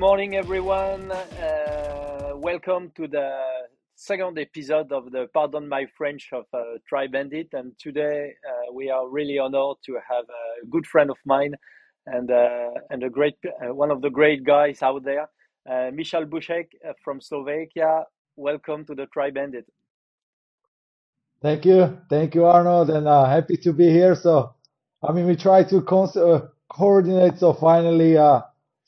Morning, everyone. Uh, welcome to the second episode of the Pardon My French of uh, Bandit. And today uh, we are really honored to have a good friend of mine and uh, and a great uh, one of the great guys out there, uh, Michal uh, from Slovakia. Welcome to the Tri Bandit. Thank you. Thank you, Arnold, and happy to be here. So, I mean, we try to cons- coordinate. So finally, uh,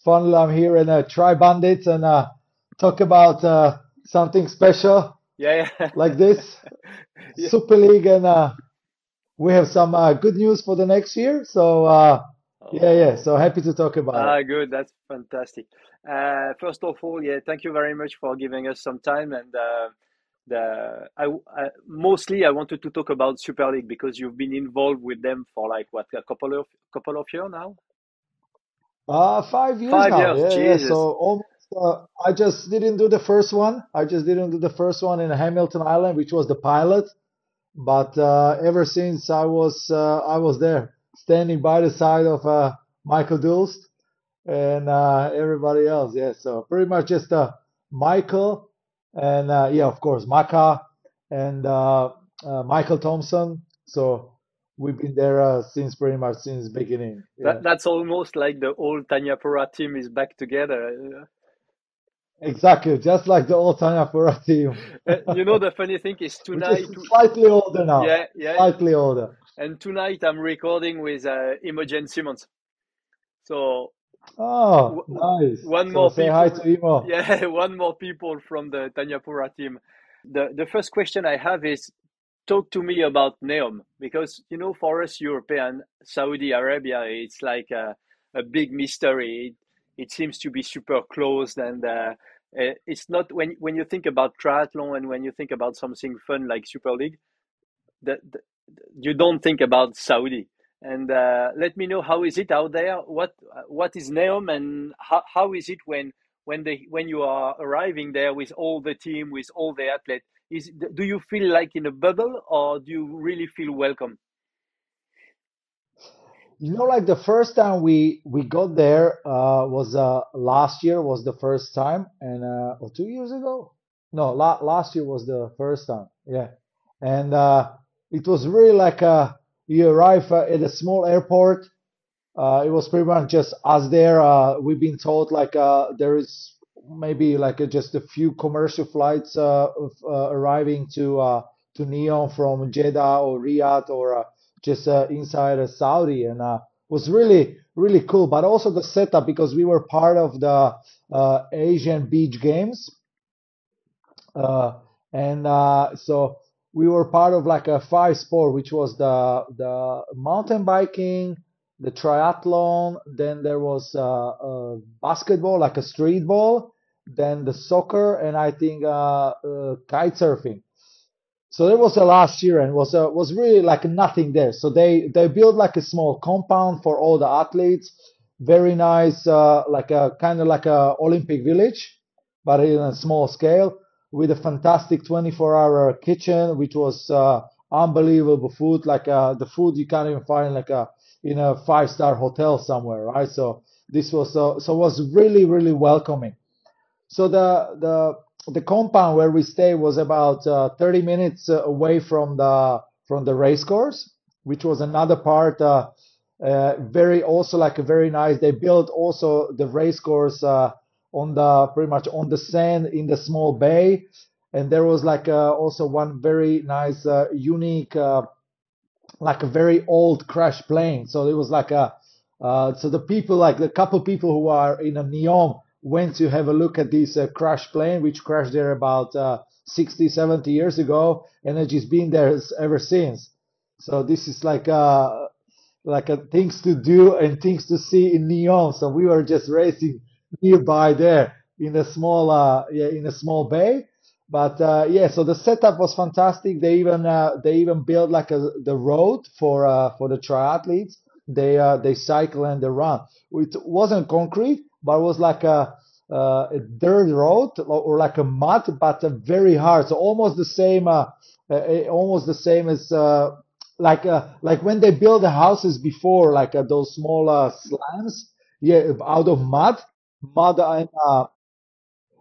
finally, I'm here in uh, Tri Bandits and uh, talk about uh, something special Yeah, yeah. like this Yeah. Super League, and uh, we have some uh, good news for the next year. So, uh, yeah, yeah. Oh. So happy to talk about it. Ah, good. That's fantastic. Uh, first of all, yeah, thank you very much for giving us some time. And uh, the I, I mostly I wanted to talk about Super League because you've been involved with them for like what a couple of couple of years now. Uh, five years Five now. years, Yeah, yeah. Jesus. So almost, uh, I just didn't do the first one. I just didn't do the first one in Hamilton Island, which was the pilot. But uh, ever since I was uh, I was there, standing by the side of uh, Michael D'hulst and uh, everybody else. Yeah. So pretty much just uh, Michael and uh, yeah, of course, Macca and uh, uh, Michael Thompson. So we've been there uh, since pretty much since beginning. Yeah. That that's almost like the old Thanyapura team is back together. Exactly, just like the old Thanyapura team. Uh, you know the funny thing is tonight. is slightly older now. Yeah, yeah. Slightly older. And tonight I'm recording with uh, Imogen Simmonds. So Oh, nice. one So more say hi people. to Imo. Yeah, one more people from the Thanyapura team. The the first question I have is talk to me about Neom because you know for us European Saudi Arabia it's like a, a big mystery. It, it seems to be super closed and uh, uh, it's not when when you think about triathlon and when you think about something fun like Super League, the, you don't think about Saudi. And uh, let me know how is it out there? What what is Neom and how, how is it when when they when you are arriving there with all the team with all the athletes? Is do you feel like in a bubble or do you really feel welcome? You know, like the first time we we got there uh, was uh, last year was the first time, and uh, or two years ago. No, la last year was the first time. Yeah, and uh, it was really like uh, you arrive uh, at a small airport. Uh, it was pretty much just us there. Uh, we've been told like uh, there is maybe like uh, just a few commercial flights uh, of, uh, arriving to to Neom from Jeddah or Riyadh or just inside Saudi, and was really really cool. But also the setup because we were part of the Asian Beach Games, and so we were part of like a five sport, which was the the mountain biking, the triathlon, then there was uh, basketball, like a street ball, then the soccer, and I think uh, uh, kite surfing. So that was the last year, and was uh, was really like nothing there. So they they built like a small compound for all the athletes, very nice, uh, like a kind of like a Olympic village, but in a small scale, with a fantastic 24-hour kitchen, which was unbelievable food, like uh, the food you can't even find like a in a five-star hotel somewhere, right? So this was uh, so was really really welcoming. So the the the compound where we stay was about uh, 30 minutes uh, away from the from the race course, which was another part. Uh, uh, very also like a very nice. They built also the race course uh, on the pretty much on the sand in the small bay, and there was like uh, also one very nice unique like a very old crash plane. So it was like a uh, so the people like the couple people who are in a Neom went to have a look at this uh, crash plane, which crashed there about uh, 60, 70 years ago, and it's been there ever since. So this is like uh like a things to do and things to see in Neom. So we were just racing nearby there in a small uh yeah in a small bay. But uh, yeah, so the setup was fantastic. They even uh, they even built like a the road for uh, for the triathletes. They uh, they cycle and they run. It wasn't concrete, but it was like a uh, a dirt road or, like a mud, but very hard. So almost the same, uh, uh, almost the same as uh, like uh, like when they build the houses before, like uh, those small uh, slams, yeah, out of mud. mud and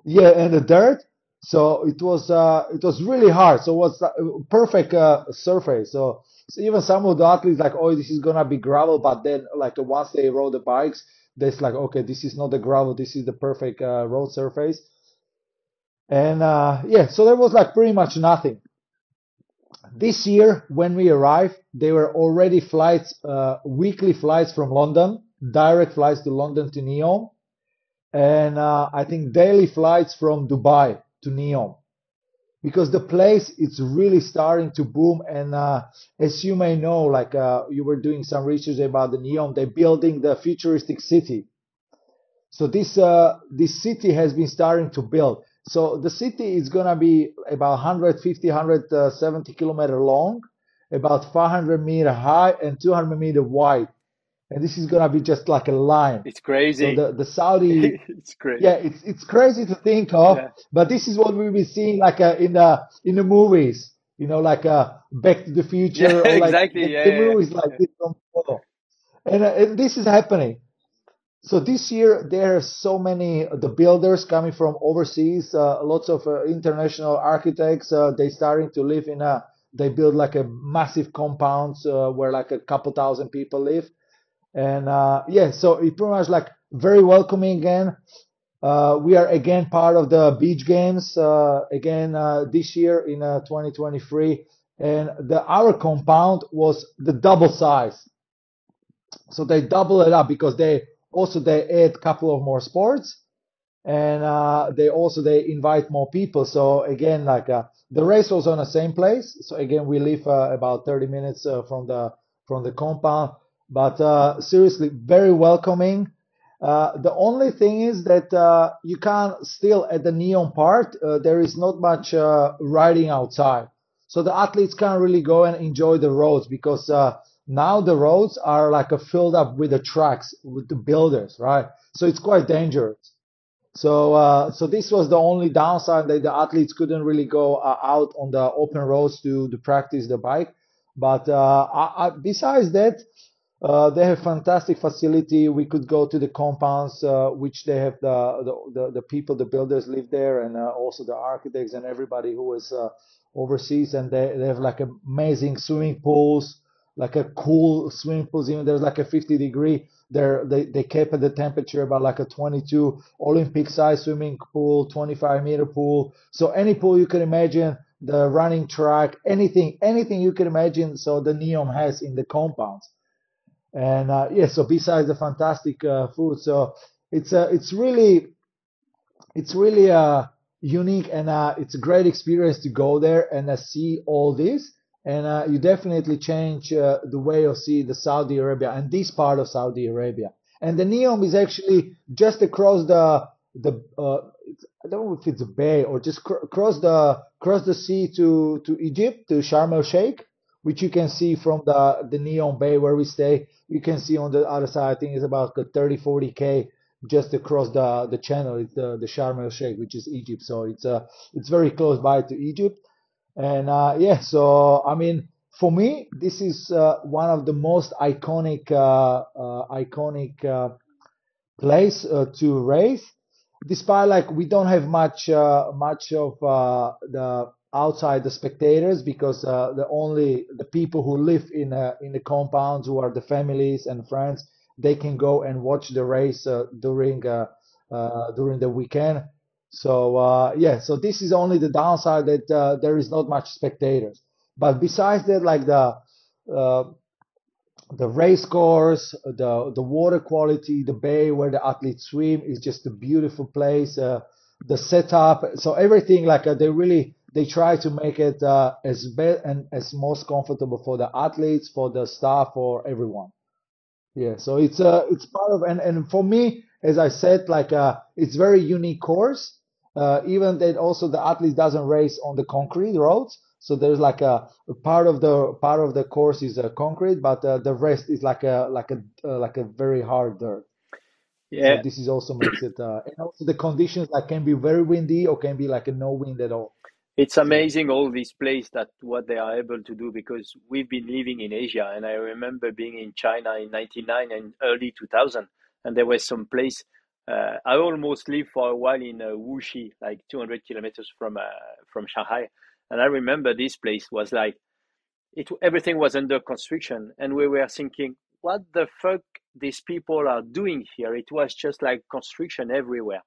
yeah, and the dirt. So it was it was really hard. So it was a perfect surface. So, so even some of the athletes like, oh, this is gonna be gravel, but then like once they rode the bikes, they're like, okay, this is not the gravel. This is the perfect uh, road surface. And uh, yeah, so there was like pretty much nothing. This year, when we arrived, there were already flights, uh, weekly flights from London, direct flights to London to Neom, and uh, I think daily flights from Dubai to Neom because the place it's really starting to boom. And uh, as you may know like uh, you were doing some research about the neom they're building the futuristic city. So this uh, this city has been starting to build. So the city is going to be about 150 170 kilometer long about 500 meter high and 200 meter wide and this is gonna be just like a line. It's crazy. So the, the Saudi, it's crazy. yeah, it's it's crazy to think of, Yeah. but this is what we'll be seeing like uh, in the in the movies, you know, like uh, Back to the Future, Yeah, or like exactly. the, Yeah, the movies like this. And, uh, and this is happening. So this year there are so many uh, the builders coming from overseas, uh, lots of uh, international architects. Uh, they starting to live in a they build like a massive compounds uh, where like a couple thousand people live and uh, yeah, so it pretty much like very welcoming again. Uh, we are again part of the beach games uh, again uh, this year in uh, 2023, and the our compound was the double size. So they double it up because they also they add a couple of more sports, and uh, they also they invite more people. So again, like the race was on the same place. So again, we live about 30 minutes from the from the compound, but uh, seriously, very welcoming. Uh, the only thing is that uh, you can't still at the Neom part. Uh, there is not much uh, riding outside, so the athletes can't really go and enjoy the roads because uh, now the roads are like filled up with the tracks with the builders, right? So it's quite dangerous. So, so this was the only downside that the athletes couldn't really go out on the open roads to, to practice the bike. But I, I, besides that, uh, they have fantastic facility. We could go to the compounds, uh, which they have the, the, the, the people, the builders live there, and uh, also the architects and everybody who is uh, overseas. And they, they have like amazing swimming pools, like a cool swimming pools. Even there's like a 50 degree. There they they kept the temperature about like a 22 Olympic size swimming pool, 25 meter pool. So any pool you can imagine, the running track, anything anything you can imagine. So the Neom has in the compounds. And uh, yeah, so besides the fantastic uh, food, so it's uh, it's really it's really uh, unique and uh, it's a great experience to go there and uh, see all this. And uh, you definitely change uh, the way of see the Saudi Arabia and this part of Saudi Arabia. And the Neom is actually just across the the uh, I don't know if it's a bay or just cr- across the across the sea to to Egypt to Sharm el Sheikh, which you can see from the the Neom Bay where we stay. You can see on the other side. I think it's about 30 40 k just across the the channel. It's the the Sharm el Sheikh, which is Egypt. So it's uh it's very close by to Egypt. And uh, yeah, so I mean, for me, this is uh, one of the most iconic uh, uh iconic uh, place uh, to race. Despite like we don't have much much of the outside the spectators because the only the people who live in in the compounds who are the families and friends they can go and watch the race during during the weekend so uh, yeah, so this is only the downside that uh, there is not much spectators. But besides that, like the uh, the race course, the the water quality, the bay where the athletes swim is just a beautiful place. Uh, the setup, so everything like uh, they really they try to make it uh, as best and as most comfortable for the athletes, for the staff, for everyone. Yeah, so it's uh it's part of and and for me, as I said, like uh it's very unique course uh, even that also the athlete doesn't race on the concrete roads. So there's like a, a part of the part of the course is uh, concrete, but uh, the rest is like a like a uh, like a very hard dirt. Yeah, So this is also makes it uh, and also the conditions like can be very windy or can be like a no wind at all. It's amazing all these places that what they are able to do because we've been living in Asia and I remember being in China in 99 and early 2000 and there was some place uh, I almost lived for a while in uh, Wuxi, like 200 kilometers from uh, from Shanghai, and I remember this place was like it everything was under construction, and we were thinking, what the fuck these people are doing here? It was just like construction everywhere,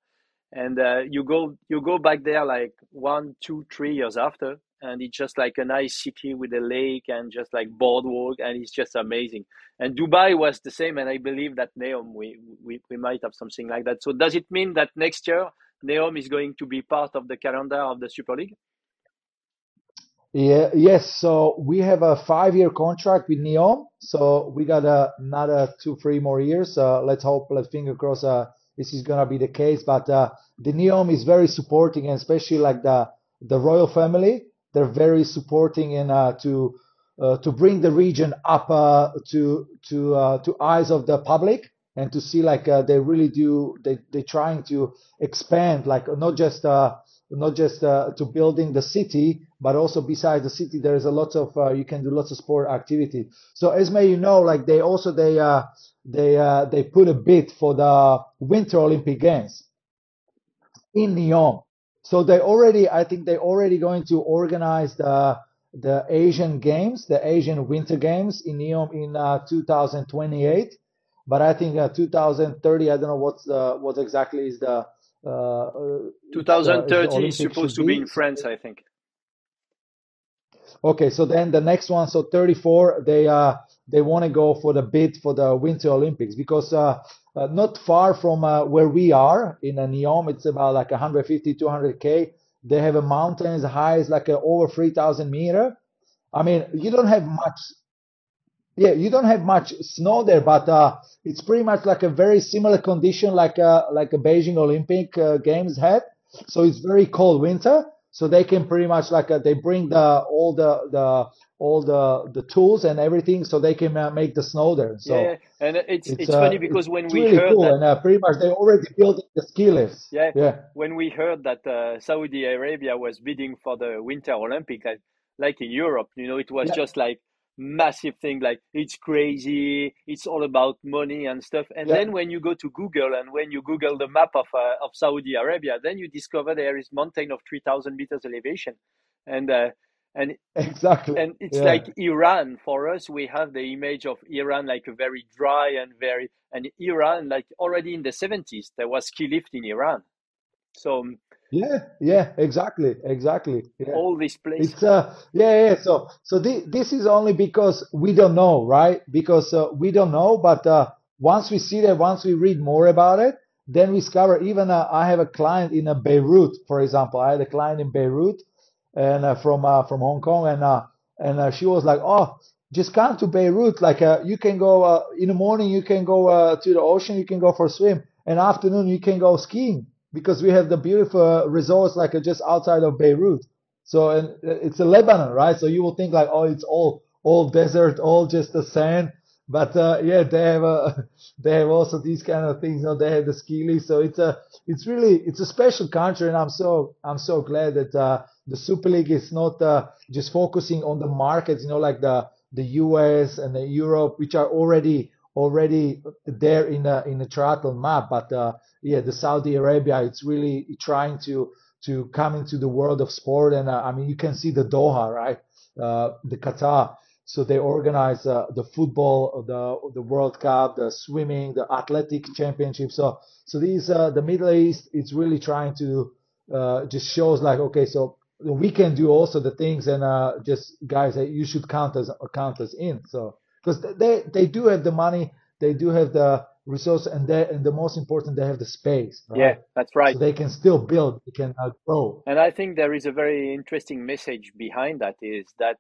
and uh, you go you go back there like one, two, three years after, and it's just like a nice city with a lake and just like boardwalk and it's just amazing. And dubai was the same and i believe that neom we, we we might have something like that. So does it mean that next year neom is going to be part of the calendar of the super league? Yeah yes. So we have a five year contract with neom. So we got another two three more years. Uh, let's hope let's finger cross uh, this is gonna be the case but uh, the neom is very supporting and especially like the the royal family they're very supporting and uh, to uh, to bring the region up uh, to to uh, to eyes of the public and to see like uh, they really do they they trying to expand like not just not just to building the city but also besides the city there is a lot of you can do lots of sport activity. So as may you know like they also they they they put a bid for the winter olympic games in Neom so they already, I think they already going to organize the the Asian Games, the Asian Winter Games in Neom in uh, 2028. But I think uh, 2030, I don't know what's the what exactly is the. Uh, 2030 is supposed to be in France, I think. Okay, so then the next one, so 34, they uh they want to go for the bid for the Winter Olympics because uh, uh, not far from uh, where we are in a Neom, it's about like 150, 200k. They have a mountain as high as like over 3,000 meter. I mean, you don't have much. Yeah, you don't have much snow there, but uh, it's pretty much like a very similar condition like a, uh, like a Beijing Olympic uh, Games had. So it's very cold winter. So they can pretty much like they bring the all the the all the the tools and everything so they can uh, make the snow there. So yeah, and it's it's, it's uh, funny because when we really heard cool. that, and uh, pretty much they already built the ski lifts. Yeah, yeah. When we heard that uh, Saudi Arabia was bidding for the Winter Olympic, like, like in Europe, you know, it was yeah. just like massive thing like it's crazy it's all about money and stuff and yeah. then when you go to google and when you google the map of uh, of saudi arabia then you discover there is mountain of 3000 meters elevation and uh, and exactly. and it's yeah. like iran. For us we have the image of iran like a very dry and very and iran like already in the 70s there was ski lift in iran. So um, yeah yeah exactly exactly yeah. all these places. It's uh yeah yeah so so this, this is only because we don't know right? Because uh, we don't know but uh once we see that once we read more about it then we discover even uh, i have a client in uh, beirut for example. I had a client in beirut and uh, from uh, from Hong Kong, and uh, and uh, she was like, "Oh, just come to Beirut. Like, uh, you can go uh, in the morning, you can go to the ocean, you can go for a swim, and afternoon you can go skiing because we have the beautiful resorts like just outside of Beirut. So and it's a Lebanon, right? So you will think like, oh, it's all all desert, all just the sand. But uh, yeah, they have uh, they have also these kind of things. You know, they have the ski lift. So it's a it's really it's a special country, and I'm so I'm so glad that uh, the Super League is not uh, just focusing on the markets, you know, like the the US and the Europe, which are already already there in the in the triathlon map. But uh, yeah, the Saudi Arabia, it's really trying to to come into the world of sport. And uh, I mean, you can see the Doha, right? The Qatar. So they organize uh, the football, the the World Cup, the swimming, the athletic championship. So so these uh, the Middle East, it's really trying to uh, just shows like okay, so we can do also the things and uh, just guys that you should count us count us in. So because they they do have the money, they do have the resource, and they and the most important they have the space. Right? Yeah, that's right. So they can still build, they can uh, grow. And I think there is a very interesting message behind that is that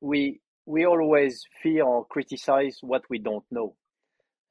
we we always fear or criticize what we don't know.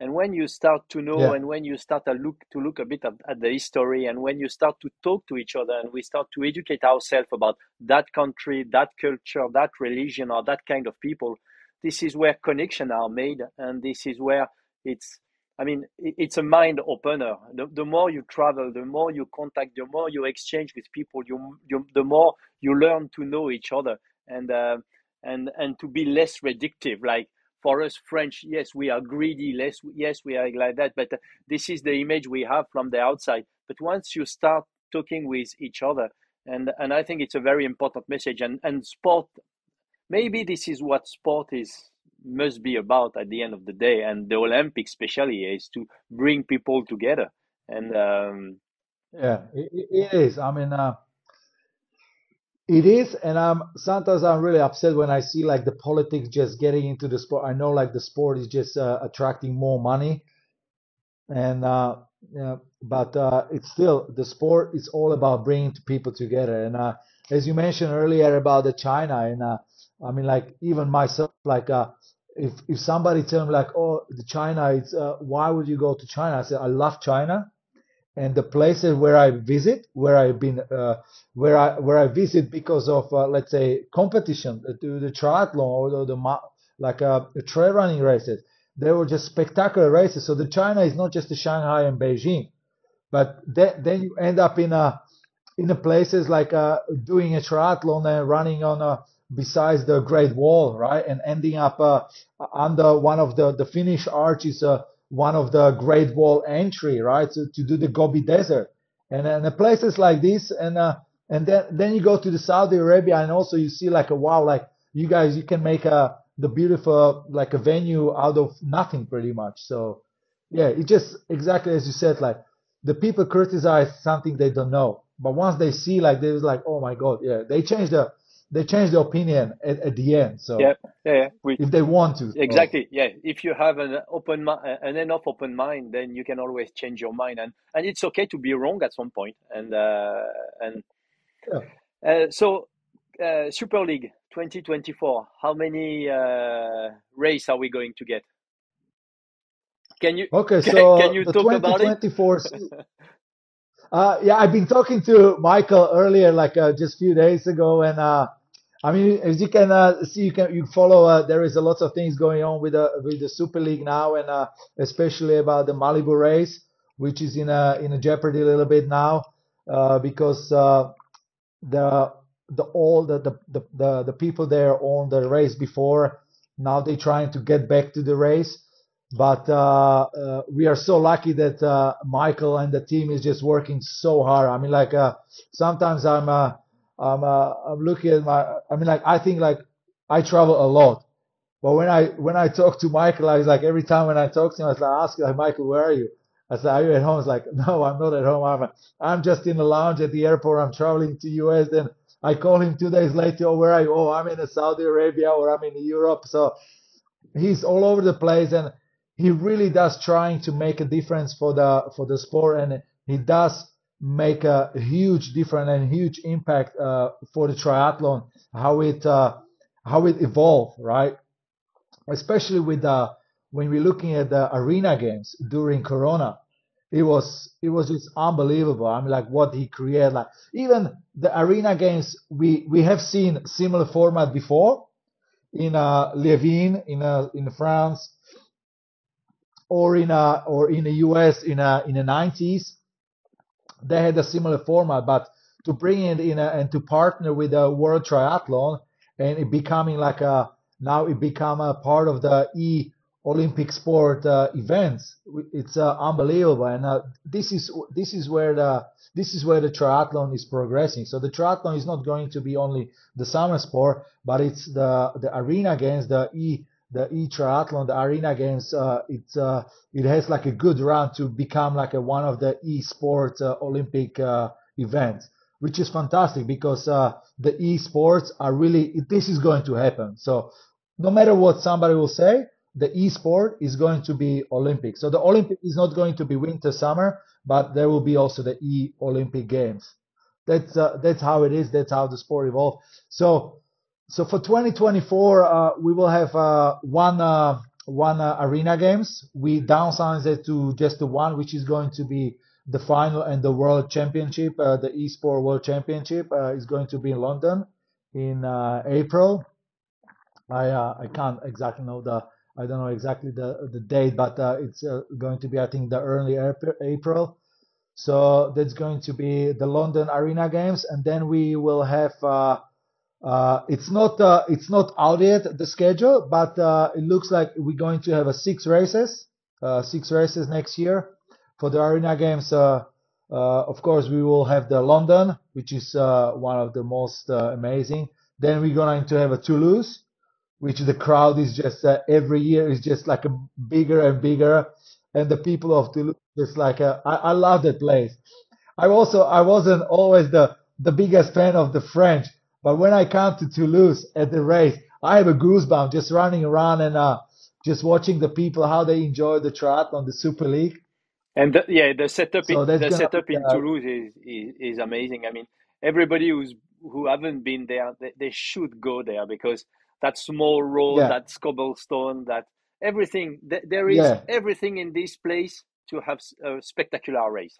And when you start to know yeah. and when you start to look to look a bit at, at, the history and when you start to talk to each other and we start to educate ourselves about that country that culture that religion or that kind of people this is where connections are made. And this is where it's i mean it's a mind opener. The, the more you travel the more you contact the more you exchange with people you, you the more you learn to know each other. And uh, and and to be less reductive like for us French, yes, we are greedy. Less, yes, we are like that. But uh, this is the image we have from the outside. But once you start talking with each other, and and I think it's a very important message. And and sport, maybe this is what sport is must be about at the end of the day. And the Olympics, especially, is to bring people together. And um, yeah, it, it is. I mean. Uh it is, and I'm sometimes I'm really upset when I see like the politics just getting into the sport. I know like the sport is just uh, attracting more money, and uh, yeah, but uh, it's still the sport is all about bringing people together. And uh, as you mentioned earlier about the China, and uh, I mean like even myself, like uh, if if somebody tell me like, oh, the China, it's uh, why would you go to China? I said I love China and the places where I visit, where I've been, uh, where I where I visit because of uh, let's say competition, uh, to the triathlon or the, the like uh, the trail running races, they were just spectacular races. So the China is not just the Shanghai and Beijing, but then then you end up in a in a places like uh, doing a triathlon and running on a besides the Great Wall, right, and ending up uh, under one of the the Finnish arches. Uh, one of the Great Wall entry, right? To, to do the Gobi Desert, and and the places like this, and uh, and then then you go to the Saudi Arabia, and also you see like a wow, like you guys, you can make a the beautiful like a venue out of nothing, pretty much. So yeah, it just exactly as you said, like the people criticize something they don't know, but once they see like they're like, oh my god, yeah, they change the they change their opinion at, at the end. So yeah, yeah, yeah. We, if they want to, exactly, so. yeah. If you have an open an enough open mind, then you can always change your mind, and and it's okay to be wrong at some point. And uh, and yeah. uh, so uh, Super League 2024. How many uh, race are we going to get? Can you okay? Can, so can you the talk 2024 about it? Uh, yeah, I've been talking to Michael earlier, like uh, just a few days ago, and uh, I mean, as you can uh, see, you can you follow. Uh, there is a lot of things going on with the with the Super League now, and uh, especially about the Malibu race, which is in a in a jeopardy a little bit now, uh, because uh, the the all the, the the the people there on the race before now they're trying to get back to the race, but uh, we are so lucky that Michael and the team is just working so hard. I mean, like sometimes I'm. I'm uh, I'm looking at my I mean like I think like I travel a lot. But when I when I talk to Michael, I was like every time when I talk to him, I was like ask like Michael, where are you? I said, Are you at home? He's like, No, I'm not at home. I'm I'm just in the lounge at the airport. I'm traveling to US. Then I call him two days later, oh, where are you? Oh, I'm in Saudi Arabia or I'm in Europe. So he's all over the place and he really does trying to make a difference for the for the sport and he does make a huge difference and huge impact uh, for the triathlon, how it uh, how it evolved, right? Especially with the when we're looking at the arena games during Corona, it was it was just unbelievable. I mean, like what he created. Like even the arena games, we we have seen similar format before in uh, Liévin in uh, in France or in uh, or in the US in uh, in the 90s they had a similar format, but to bring it in a, and to partner with the World Triathlon and it becoming like a now it become a part of the e Olympic sport uh, events. It's uh, unbelievable, and uh, this is this is where the this is where the triathlon is progressing. So the triathlon is not going to be only the summer sport, but it's the the arena games, the e the e triathlon, the arena games. Uh, it's uh, it has like a good run to become like a, one of the e sport uh, Olympic uh, events, which is fantastic because uh, the e sports are really this is going to happen. So no matter what somebody will say, the e sport is going to be Olympic. So the Olympic is not going to be winter summer, but there will be also the e Olympic games. That's uh, that's how it is. That's how the sport evolved. So so for 2024, uh, we will have uh, one uh, one uh, arena games. We downsized it to just the one, which is going to be the final and the World Championship. Uh, the Esport World Championship uh, is going to be in London in April. I I can't exactly know the I don't know exactly the the date, but it's going to be I think the early April. So that's going to be the London Arena Games, and then we will have Uh, it's not uh, it's not out yet the schedule, but uh, it looks like we're going to have a six races, uh, six races next year for the arena games. Uh, uh, of course, we will have the London, which is one of the most amazing. Then we're going to have a Toulouse, which the crowd is just every year is just like a bigger and bigger, and the people of Toulouse just like a, I, I love that place. I also I wasn't always the the biggest fan of the French but when I come to Toulouse at the race, I have a goosebump just running around and uh, just watching the people how they enjoy the triathlon, the Super League. And the, yeah, the setup so in, the setup be, in uh, Toulouse is, is, is amazing. I mean, everybody who's who haven't been there, they, they should go there because that small road, yeah. that cobblestone, that everything. Th- there is yeah. everything in this place to have a spectacular race.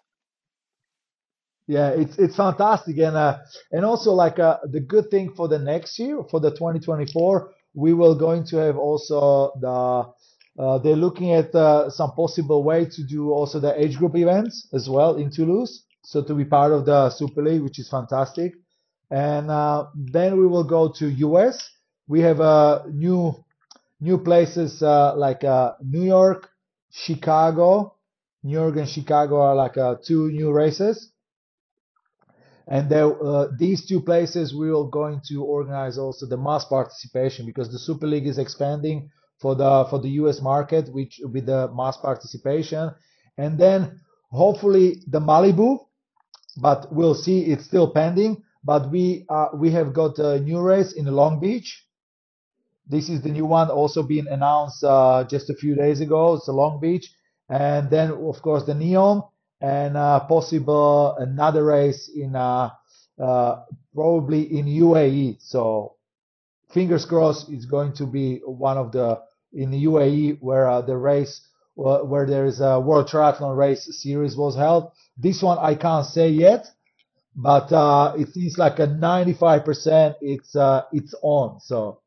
Yeah, it's it's fantastic, and uh, and also like uh, the good thing for the next year for the 2024, we will going to have also the uh, they're looking at uh, some possible way to do also the age group events as well in Toulouse, so to be part of the Super League, which is fantastic. And uh, then we will go to US. We have uh, new new places like New York, Chicago. New York and Chicago are like two new races. And there, uh, these two places we are going to organize also the mass participation because the Super League is expanding for the for the US market, which with the mass participation, and then hopefully the Malibu, but we'll see. It's still pending. But we uh, we have got a new race in Long Beach. This is the new one, also being announced uh, just a few days ago. It's a Long Beach, and then of course the Neom and uh, possible another race in uh, uh, probably in UAE. So fingers crossed, it's going to be one of the in the UAE where uh, the race where there is a World Triathlon Race series was held. This one I can't say yet, but uh, it seems like a 95% it's uh, it's on. So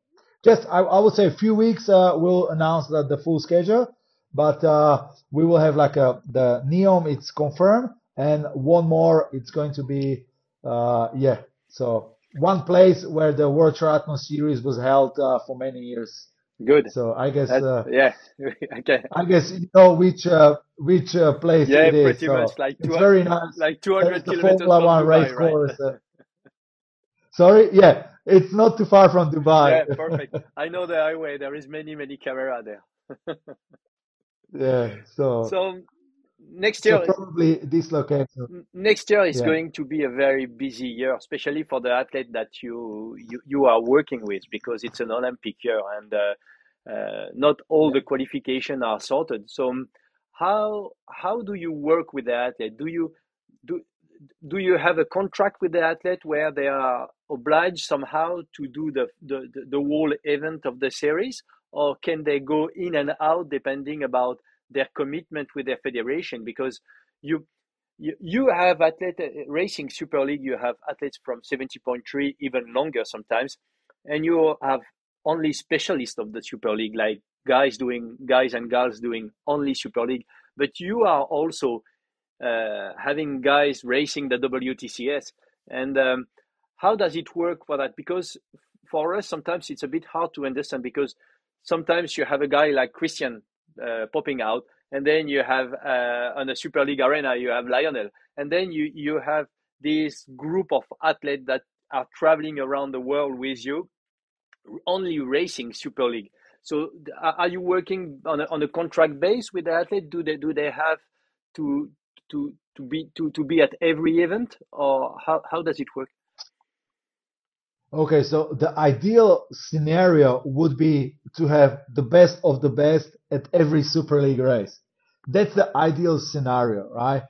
just I, I would say a few weeks we'll announce that the full schedule but uh, we will have like a the Neom. It's confirmed, and one more. It's going to be uh, yeah. So one place where the World Triathlon Series was held uh, for many years. Good. So I guess uh, yeah. okay. I guess you know which uh, which uh, place yeah, it is. pretty so much like it's very nice. Like 200 the kilometers Formula One Dubai, race right? course. sorry, yeah, it's not too far from Dubai. Yeah, perfect. I know the highway. There is many many camera there. Yeah. So So next year, so probably this location. next year is Yeah. going to be a very busy year, especially for the athlete that you you, you are working with, because it's an Olympic year and uh, uh, not all Yeah. the qualification are sorted. So um, how how do you work with the athlete? Do you do do you have a contract with the athlete where they are obliged somehow to do the the, the, the whole event of the series, or can they go in and out depending about their commitment with their federation? Because you you, you have athlete racing super league you have athletes from 70.3 even longer sometimes and you have only specialists of the super league like guys doing guys and girls doing only super league but you are also uh, having guys racing the WTCS. And um, how does it work for that? Because for us, sometimes it's a bit hard to understand because sometimes you have a guy like Kristian uh, popping out, and then you have uh, on the Super League arena you have Lionel, and then you you have this group of athletes that are traveling around the world with you, only racing Super League. So are you working on a, on a contract base with the athlete? Do they do they have to to to be to, to be at every event or how, how does it work Okay, so the ideal scenario would be to have the best of the best at every Super League race. That's the ideal scenario, right?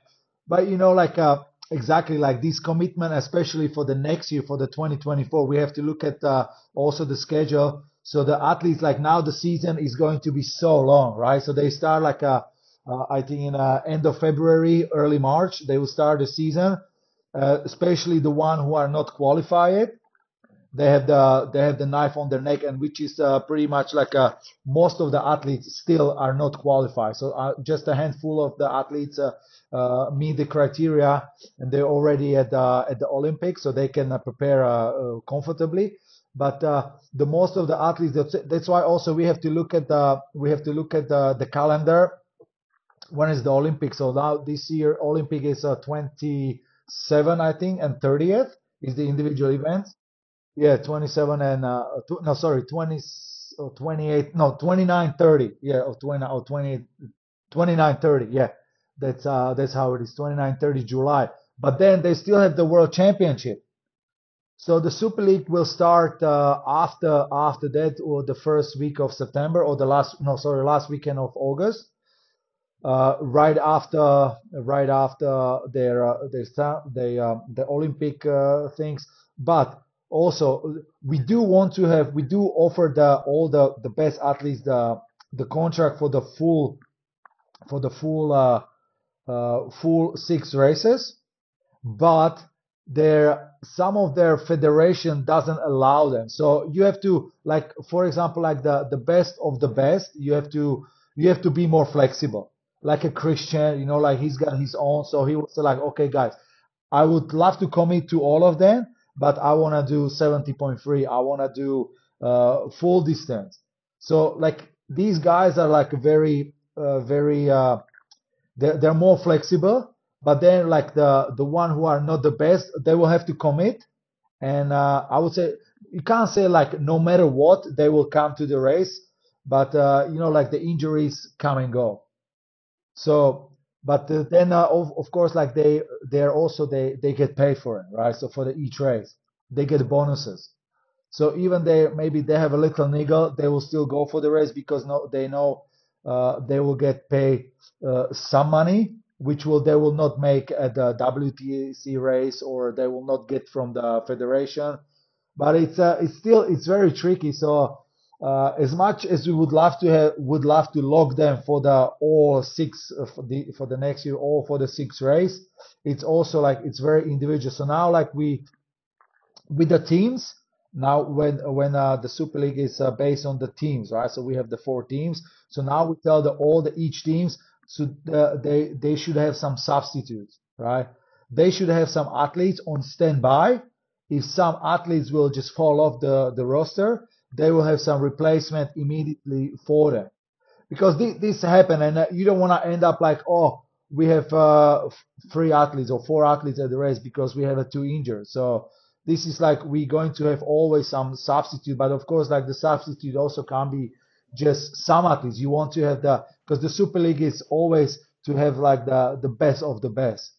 But you know, like uh, exactly like this commitment, especially for the next year, for the 2024, we have to look at uh, also the schedule. So the athletes, like now, the season is going to be so long, right? So they start like uh, uh, I think in uh, end of February, early March, they will start the season. Uh, especially the one who are not qualified, they have the they have the knife on their neck, and which is uh, pretty much like uh, most of the athletes still are not qualified. So uh, just a handful of the athletes meet the criteria, and they're already at the at the Olympics, so they can prepare comfortably. but uh, the most of the athletes. That's, that's why also we have to look at the we have to look at the, the calendar. When is the Olympics? So now this year Olympic is uh, 27, I think, and 30th is the individual events. Yeah, 27 and uh, tw- no, sorry, 20 or 28, no, 29, 30. Yeah, or 20 or 28, 29, 30. Yeah, that's uh, that's how it is. 29, 30 July. But then they still have the World Championship. So the Super League will start uh, after after that, or the first week of September, or the last no, sorry, last weekend of August. Uh, right after right after their uh, their they uh, the Olympic uh, things, but also we do want to have we do offer the all the the best athletes the the contract for the full for the full uh, uh, full six races, but their some of their federation doesn't allow them. So you have to like for example like the the best of the best you have to you have to be more flexible. Like a Kristian, you know, like he's got his own. So he was like, okay, guys, I would love to commit to all of them, but I want to do 70.3. I want to do uh, full distance. So like these guys are like very, uh, very, uh, they're, they're more flexible. But then like the the one who are not the best, they will have to commit. And uh, I would say you can't say like no matter what they will come to the race, but uh, you know like the injuries come and go. So but then uh, of, of course like they they're also they they get paid for it right? So for the e-race, they get bonuses. So even they maybe they have a little niggle they will still go for the race because no they know uh, they will get paid uh, some money which will they will not make at the WTC race or they will not get from the federation. But it's uh, it's still it's very tricky. So uh, as much as we would love to have, would love to log them for the all six uh, for the for the next year, all for the six race. It's also like it's very individual. So now, like we with the teams, now when when uh, the Super League is uh, based on the teams, right? So we have the four teams. So now we tell the all the each teams so they they should have some substitutes, right? They should have some athletes on standby. If some athletes will just fall off the the roster, they will have some replacement immediately for them. Because this, this happen and uh, you don't want to end up like, oh, we have uh, three athletes or four athletes at the race because we have a two injured. So this is like we're going to have always some substitute, but of course, like the substitute also can't be just some athletes. You want to have the because the Super League is always to have like the the best of the best.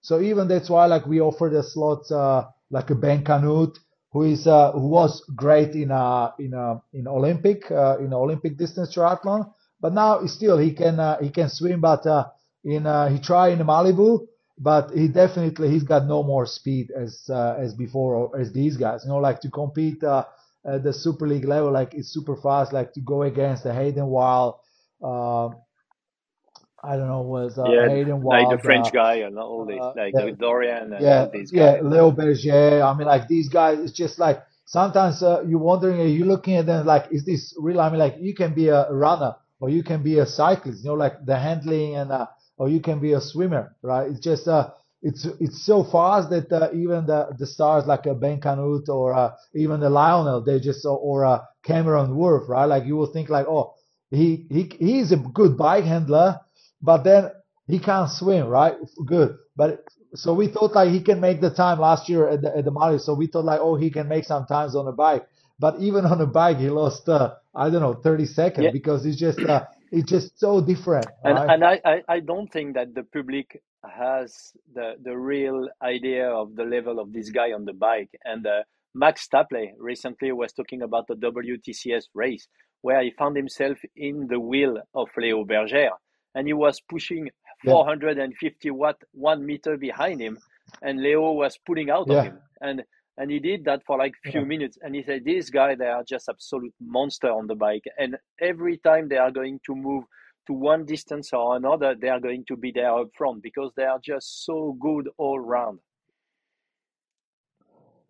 So even that's why like we offer the slots uh, like a Ben Kanute who is uh, who was great in a in a in Olympic uh, in Olympic distance triathlon, but now still he can uh, he can swim, but uh, in uh, he tried in Malibu, but he definitely he's got no more speed as uh, as before or as these guys. You know, like to compete uh, at the Super League level, like it's super fast, like to go against the Hayden Wilde. Uh, I don't know, was uh, Yeah, Hayden like the French uh, guy and all this, uh, like yeah, Dorian and yeah, all these yeah, guys. Leo Bergere. I mean, like these guys, it's just like sometimes uh, you're wondering, are you looking at them like, is this real? I mean, like you can be a runner or you can be a cyclist, you know, like the handling and, uh, or you can be a swimmer, right? It's just, uh, it's it's so fast that uh, even the the stars like a Ben Kanute or uh, even the Lionel, they just or, or uh, Cameron Wurf, right? Like you will think like, oh, he he he's a good bike handler, but then he can't swim, right? Good, but so we thought like he can make the time last year at the at the Mali. So we thought like, oh, he can make some times on a bike, but even on a bike, he lost uh, I don't know 30 seconds Yeah, because it's just uh, it's just so different, and right? and I, I I don't think that the public has the the real idea of the level of this guy on the bike. And uh, Max Stapley recently was talking about the WTCS race where he found himself in the wheel of Leo Bergere, and he was pushing Yeah, 450 watt one meter behind him, and Leo was pulling out of him. And and he did that for like few yeah. minutes. And he said, "These guys, they are just absolute monster on the bike. And every time they are going to move to one distance or another, they are going to be there up front because they are just so good all round."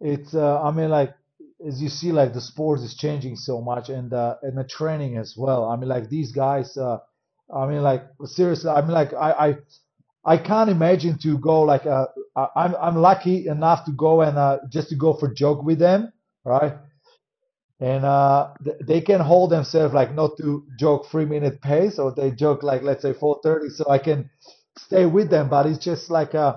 It's uh, I mean like as you see like the sport is changing so much and uh, and the training as well. I mean like these guys uh, I mean like seriously I mean like I I, I can't imagine to go like uh, I'm I'm lucky enough to go and uh, just to go for jog with them, right? and uh, they can hold themselves like not to joke three minute pace or they joke like let's say 430 so i can stay with them but it's just like uh,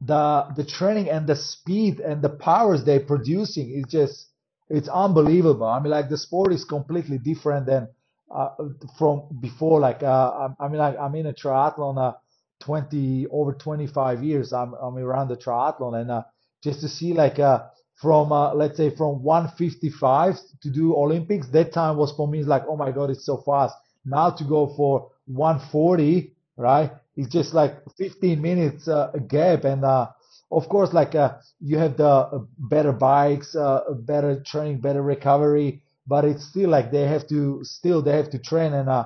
the the training and the speed and the powers they're producing is just it's unbelievable i mean like the sport is completely different than uh, from before like uh, I, mean like i'm in a triathlon uh, 20 over 25 years i'm, I'm around the triathlon and uh, just to see like uh, from uh, let's say from 155 to do Olympics. That time was for me like oh my god, it's so fast. Now to go for 140, right? It's just like 15 minutes uh, gap, and uh, of course like uh, you have the uh, better bikes, uh, better training, better recovery, but it's still like they have to still they have to train, and uh,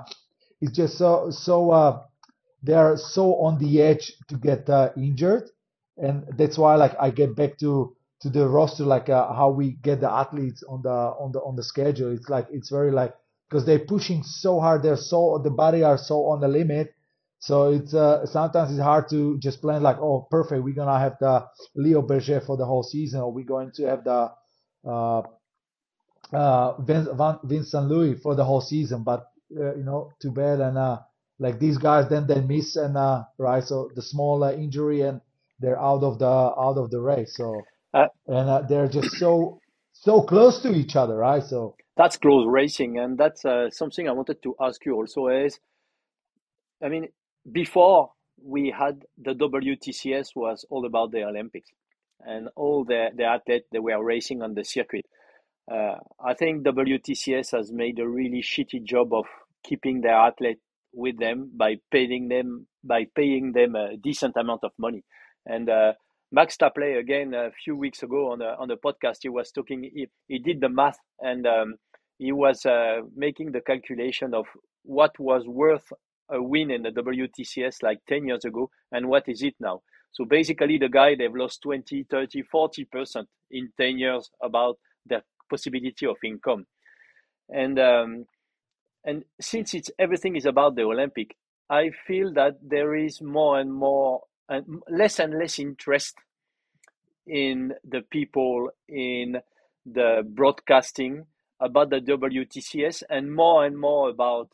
it's just so so uh, they are so on the edge to get uh, injured, and that's why like I get back to to the roster like uh, how we get the athletes on the on the on the schedule. It's like it's very like because they're pushing so hard. They're so the body are so on the limit. So it's uh, sometimes it's hard to just plan like oh perfect we're gonna have the Leo Bergere for the whole season or we're going to have the uh, Vince, Vincent Luis for the whole season but uh, you know too bad and uh, like these guys then they miss and uh, right so the small uh, injury and they're out of the out of the race so Uh, and uh, they're just so so close to each other, right? So that's close racing, and that's uh, something I wanted to ask you also. Is I mean, before we had the WTCS was all about the Olympics, and all the the athletes that were racing on the circuit. Uh, I think WTCS has made a really shitty job of keeping their athlete with them by paying them by paying them a decent amount of money. And uh, Max Stapley again a few weeks ago on the on the podcast, he was talking. He, he did the math and um, he was uh, making the calculation of what was worth a win in the WTCS like 10 years ago and what is it now. So basically, the guy they've lost 20, 30, 40 percent in 10 years about their possibility of income. And um, and since it's everything is about the Olympic, I feel that there is more and more and less and less interest in the people in the broadcasting about the WTCS and more and more about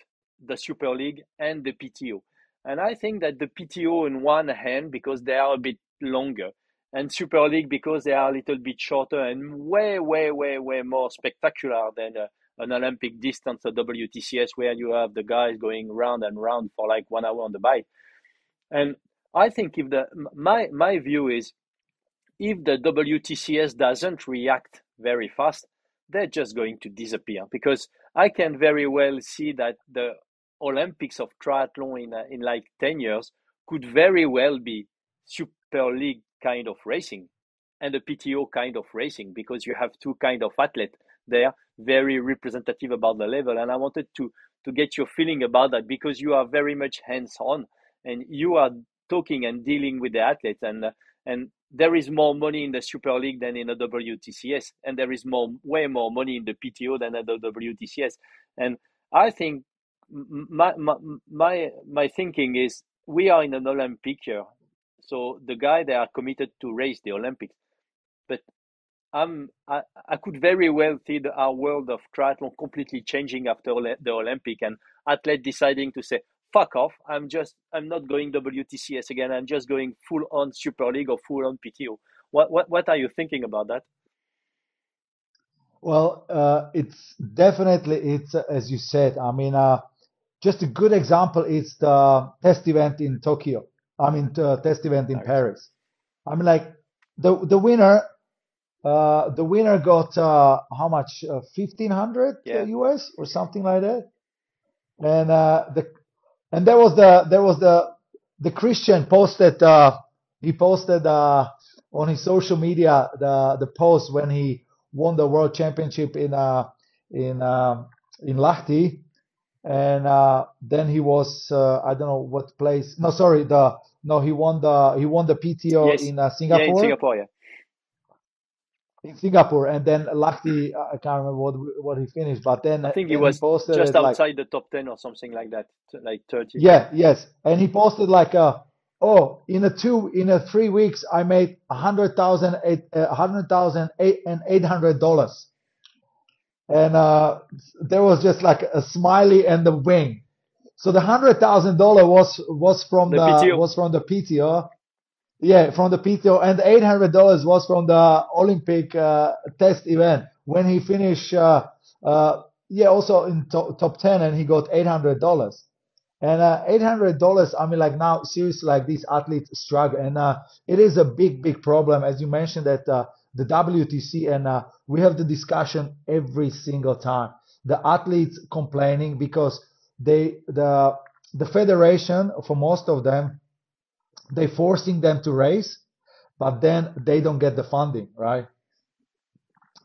the Super League and the PTO. And I think that the PTO, in one hand, because they are a bit longer, and Super League because they are a little bit shorter and way, way, way, way more spectacular than uh, an Olympic distance, a WTCS, where you have the guys going round and round for like one hour on the bike. And I think if the my my view is if the WTCS doesn't react very fast, they're just going to disappear because I can very well see that the Olympics of triathlon in, uh, in like 10 years could very well be Super League kind of racing and the PTO kind of racing because you have two kind of athletes there, very representative about the level. And I wanted to, to get your feeling about that because you are very much hands on and you are talking and dealing with the athletes and and there is more money in the Super League than in the WTCS, and there is more, way more money in the PTO than at the WTCS. And I think my my my, my thinking is we are in an Olympic year, so the guy they are committed to race the Olympics, but I'm I, I could very well see the, our world of triathlon completely changing after the Olympic and athletes deciding to say, fuck off. I'm just I'm not going WTCS again. I'm just going full on Super League or full on PTO. What what what are you thinking about that? Well, uh, it's definitely it's uh, as you said. I mean, uh, just a good example is the test event in Tokyo. I mean, the test event in. Paris. I mean, like the the winner. Uh, the winner got uh, how much? Uh, Fifteen hundred yeah. US or something like that. And uh, the and there was the there was the the Kristian posted uh, he posted uh, on his social media the the post when he won the world championship in uh in uh, in Lahti and uh, then he was uh, I don't know what place no sorry the no he won the he won the PTO yes. in uh, Singapore yeah in Singapore yeah in Singapore, and then Lahti, I can't remember what what he finished, but then I think he was he just outside like, the top ten or something like that, like thirty. Yeah, yes, and he posted like a oh in a two in a three weeks I made a hundred thousand eight a hundred thousand eight and eight hundred dollars, and uh, there was just like a smiley and the wing. So the hundred thousand dollar was was from The the PTO. was from the PTO, yeah, from the PTO, and eight hundred dollars was from the Olympic uh, test event when he finished. Uh, uh, yeah, also in to- top ten, and he got eight hundred dollars. And uh, eight hundred dollars. I mean, like now, seriously, like these athletes struggle, and uh, it is a big, big problem, as you mentioned that uh, the WTC, and uh, we have the discussion every single time. The athletes complaining because they the the federation for most of them they forcing them to race, but then they don't get the funding, right?